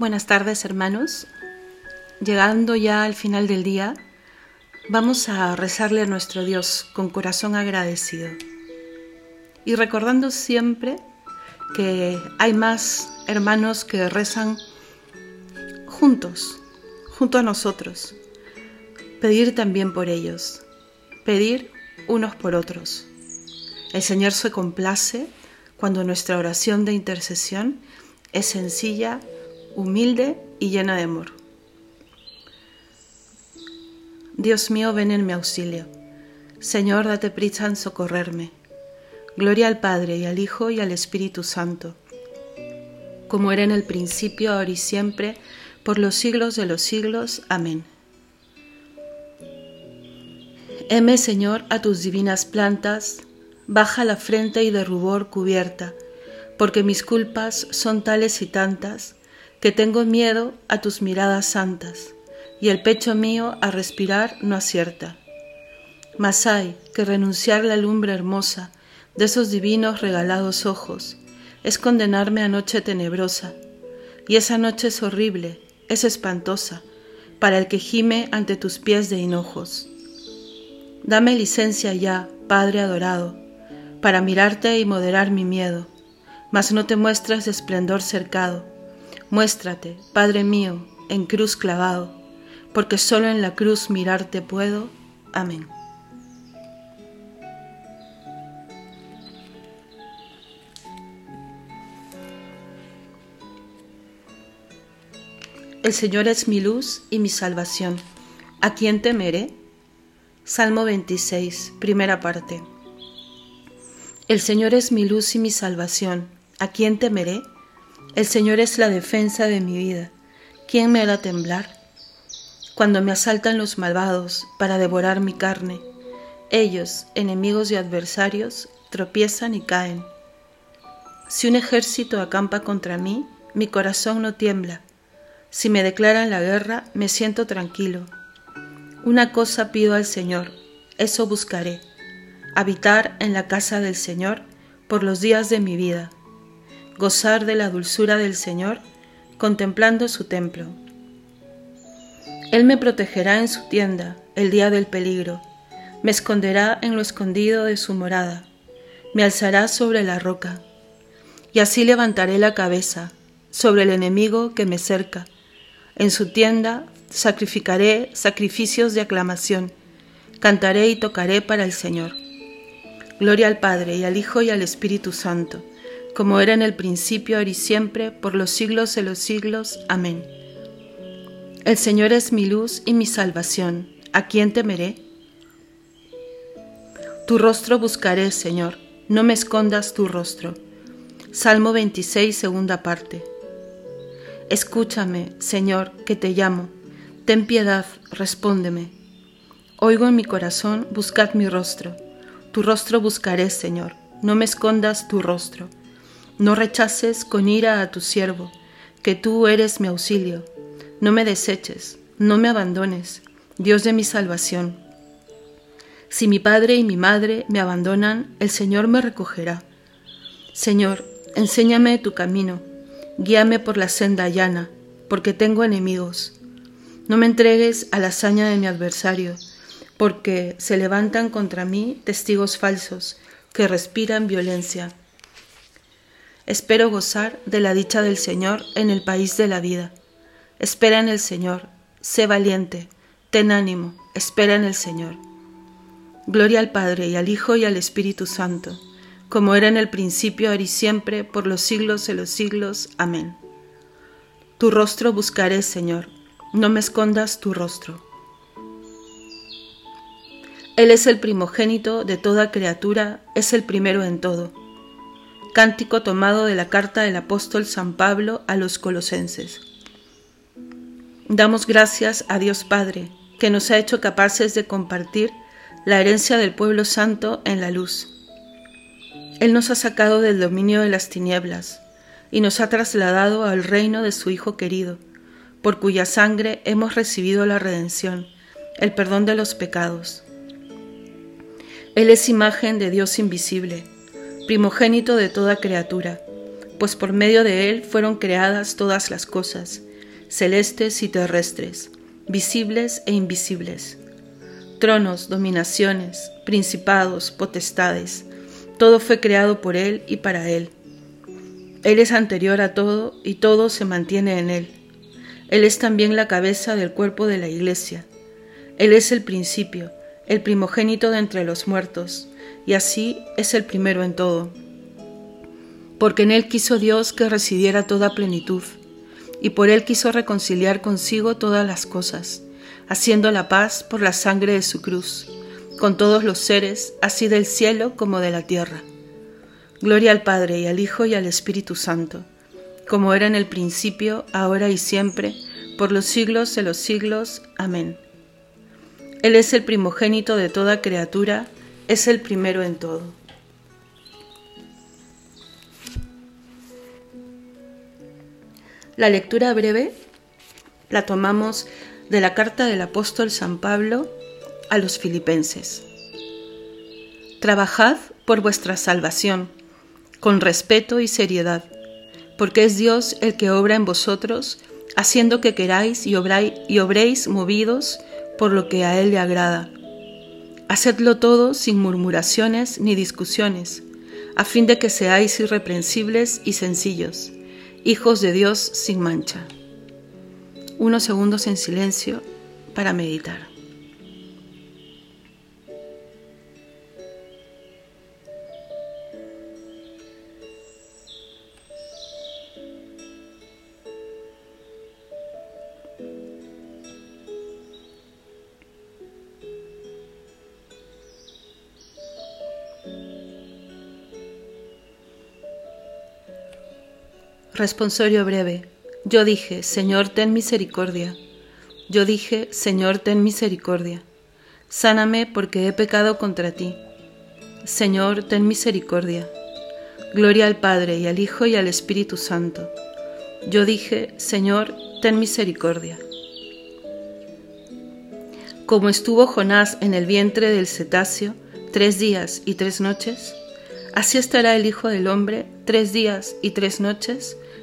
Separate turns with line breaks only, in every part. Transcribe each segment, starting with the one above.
Buenas tardes hermanos. Llegando ya al final del día, vamos a rezarle a nuestro Dios con corazón agradecido y recordando siempre que hay más hermanos que rezan juntos, junto a nosotros. Pedir también por ellos, pedir unos por otros. El Señor se complace cuando nuestra oración de intercesión es sencilla, humilde y llena de amor. Dios mío, ven en mi auxilio. Señor, date prisa en socorrerme. Gloria al Padre y al Hijo y al Espíritu Santo, como era en el principio, ahora y siempre, por los siglos de los siglos. Amén. Heme, Señor, a tus divinas plantas, baja la frente y de rubor cubierta, porque mis culpas son tales y tantas, que tengo miedo a tus miradas santas, y el pecho mío a respirar no acierta. Mas hay que renunciar la lumbre hermosa de esos divinos regalados ojos, es condenarme a noche tenebrosa, y esa noche es horrible, es espantosa, para el que gime ante tus pies de hinojos. Dame licencia ya, Padre adorado, para mirarte y moderar mi miedo, mas no te muestras de esplendor cercado, Muéstrate, Padre mío, en cruz clavado, porque solo en la cruz mirarte puedo. Amén. El Señor es mi luz y mi salvación. ¿A quién temeré? Salmo 26, primera parte. El Señor es mi luz y mi salvación. ¿A quién temeré? El Señor es la defensa de mi vida. ¿Quién me hará temblar? Cuando me asaltan los malvados para devorar mi carne, ellos, enemigos y adversarios, tropiezan y caen. Si un ejército acampa contra mí, mi corazón no tiembla. Si me declaran la guerra, me siento tranquilo. Una cosa pido al Señor, eso buscaré, habitar en la casa del Señor por los días de mi vida gozar de la dulzura del Señor, contemplando su templo. Él me protegerá en su tienda el día del peligro, me esconderá en lo escondido de su morada, me alzará sobre la roca, y así levantaré la cabeza sobre el enemigo que me cerca. En su tienda sacrificaré sacrificios de aclamación, cantaré y tocaré para el Señor. Gloria al Padre y al Hijo y al Espíritu Santo como era en el principio, ahora y siempre, por los siglos de los siglos. Amén. El Señor es mi luz y mi salvación. ¿A quién temeré? Tu rostro buscaré, Señor, no me escondas tu rostro. Salmo 26, segunda parte. Escúchame, Señor, que te llamo. Ten piedad, respóndeme. Oigo en mi corazón, buscad mi rostro. Tu rostro buscaré, Señor, no me escondas tu rostro. No rechaces con ira a tu siervo, que tú eres mi auxilio. No me deseches, no me abandones, Dios de mi salvación. Si mi padre y mi madre me abandonan, el Señor me recogerá. Señor, enséñame tu camino, guíame por la senda llana, porque tengo enemigos. No me entregues a la hazaña de mi adversario, porque se levantan contra mí testigos falsos que respiran violencia. Espero gozar de la dicha del Señor en el país de la vida. Espera en el Señor, sé valiente, ten ánimo, espera en el Señor. Gloria al Padre y al Hijo y al Espíritu Santo, como era en el principio, ahora y siempre, por los siglos de los siglos. Amén. Tu rostro buscaré, Señor, no me escondas tu rostro. Él es el primogénito de toda criatura, es el primero en todo Cántico tomado de la carta del apóstol San Pablo a los colosenses. Damos gracias a Dios Padre, que nos ha hecho capaces de compartir la herencia del pueblo santo en la luz. Él nos ha sacado del dominio de las tinieblas y nos ha trasladado al reino de su Hijo querido, por cuya sangre hemos recibido la redención, el perdón de los pecados. Él es imagen de Dios invisible primogénito de toda criatura, pues por medio de él fueron creadas todas las cosas, celestes y terrestres, visibles e invisibles. Tronos, dominaciones, principados, potestades, todo fue creado por Él y para Él. Él es anterior a todo y todo se mantiene en Él. Él es también la cabeza del cuerpo de la Iglesia. Él es el principio, el primogénito de entre los muertos, y así es el primero en todo. Porque en Él quiso Dios que residiera toda plenitud y por él quiso reconciliar consigo todas las cosas, haciendo la paz por la sangre de su cruz, con todos los seres, así del cielo como de la tierra. Gloria al Padre y al Hijo y al Espíritu Santo, como era en el principio, ahora y siempre, por los siglos de los siglos. Amén. Él es el primogénito de toda criatura, es el primero en todo. La lectura breve la tomamos de la carta del apóstol San Pablo a los filipenses. Trabajad por vuestra salvación, con respeto y seriedad, porque es Dios el que obra en vosotros, haciendo que queráis y, obréis movidos por lo que a Él le agrada. Hacedlo todo sin murmuraciones ni discusiones, a fin de que seáis irreprensibles y sencillos hijos de Dios sin mancha. Unos segundos en silencio para meditar. Responsorio breve. Yo dije, Señor, ten misericordia. Yo dije, Señor, ten misericordia. Sáname porque he pecado contra ti. Señor, ten misericordia. Gloria al Padre y al Hijo y al Espíritu Santo. Yo dije, Señor, ten misericordia. Como estuvo Jonás en el vientre del cetáceo tres días y tres noches, así estará el Hijo del Hombre tres días y tres noches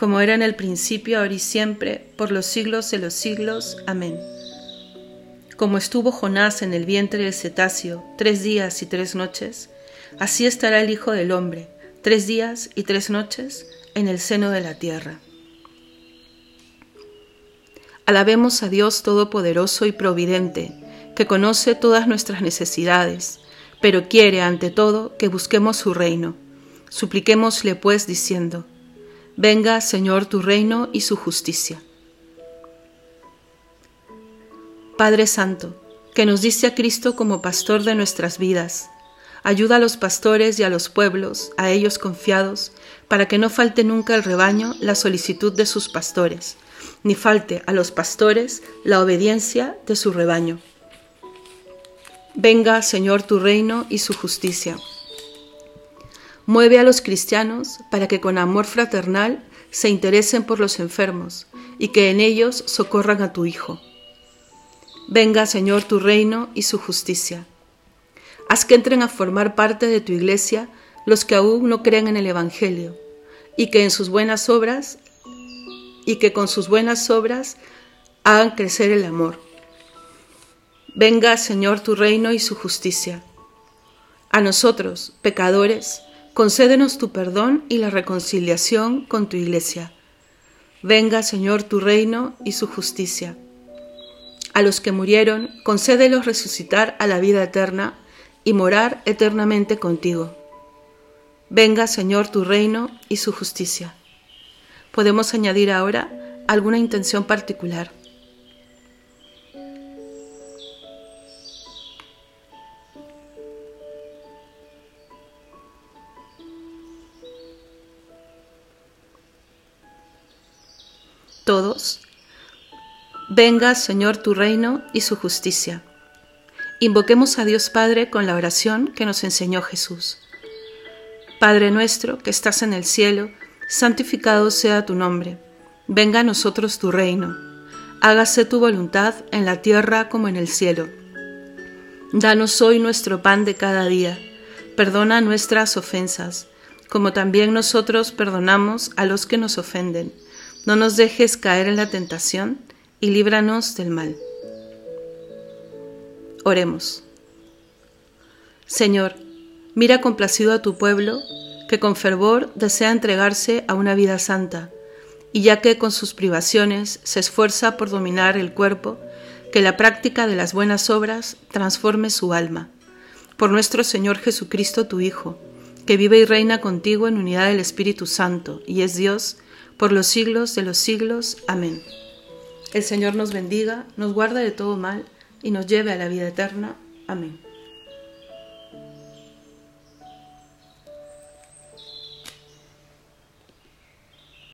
como era en el principio, ahora y siempre, por los siglos de los siglos. Amén. Como estuvo Jonás en el vientre del cetáceo tres días y tres noches, así estará el Hijo del Hombre, tres días y tres noches, en el seno de la tierra. Alabemos a Dios Todopoderoso y Providente, que conoce todas nuestras necesidades, pero quiere ante todo que busquemos su reino. Supliquémosle pues diciendo, Venga, Señor, tu reino y su justicia. Padre Santo, que nos diste a Cristo como pastor de nuestras vidas, ayuda a los pastores y a los pueblos, a ellos confiados, para que no falte nunca el rebaño la solicitud de sus pastores, ni falte a los pastores la obediencia de su rebaño. Venga, Señor, tu reino y su justicia. Mueve a los cristianos para que con amor fraternal se interesen por los enfermos y que en ellos socorran a tu Hijo. Venga, Señor, tu reino y su justicia. Haz que entren a formar parte de tu iglesia los que aún no creen en el Evangelio y que en sus buenas obras y que con sus buenas obras hagan crecer el amor. Venga, Señor, tu reino y su justicia. A nosotros, pecadores, concédenos tu perdón y la reconciliación con tu iglesia. Venga, Señor, tu reino y su justicia. A los que murieron, concédelos resucitar a la vida eterna y morar eternamente contigo. Venga, Señor, tu reino y su justicia. Podemos añadir ahora alguna intención particular. Venga, Señor, tu reino y su justicia. Invoquemos a Dios Padre con la oración que nos enseñó Jesús. Padre nuestro que estás en el cielo, santificado sea tu nombre. Venga a nosotros tu reino. Hágase tu voluntad en la tierra como en el cielo. Danos hoy nuestro pan de cada día. Perdona nuestras ofensas, como también nosotros perdonamos a los que nos ofenden. No nos dejes caer en la tentación y líbranos del mal. Oremos. Señor, mira complacido a tu pueblo, que con fervor desea entregarse a una vida santa, y ya que con sus privaciones se esfuerza por dominar el cuerpo, que la práctica de las buenas obras transforme su alma. Por nuestro Señor Jesucristo, tu Hijo, que vive y reina contigo en unidad del Espíritu Santo, y es Dios, por los siglos de los siglos. Amén. El Señor nos bendiga, nos guarde de todo mal y nos lleve a la vida eterna. Amén.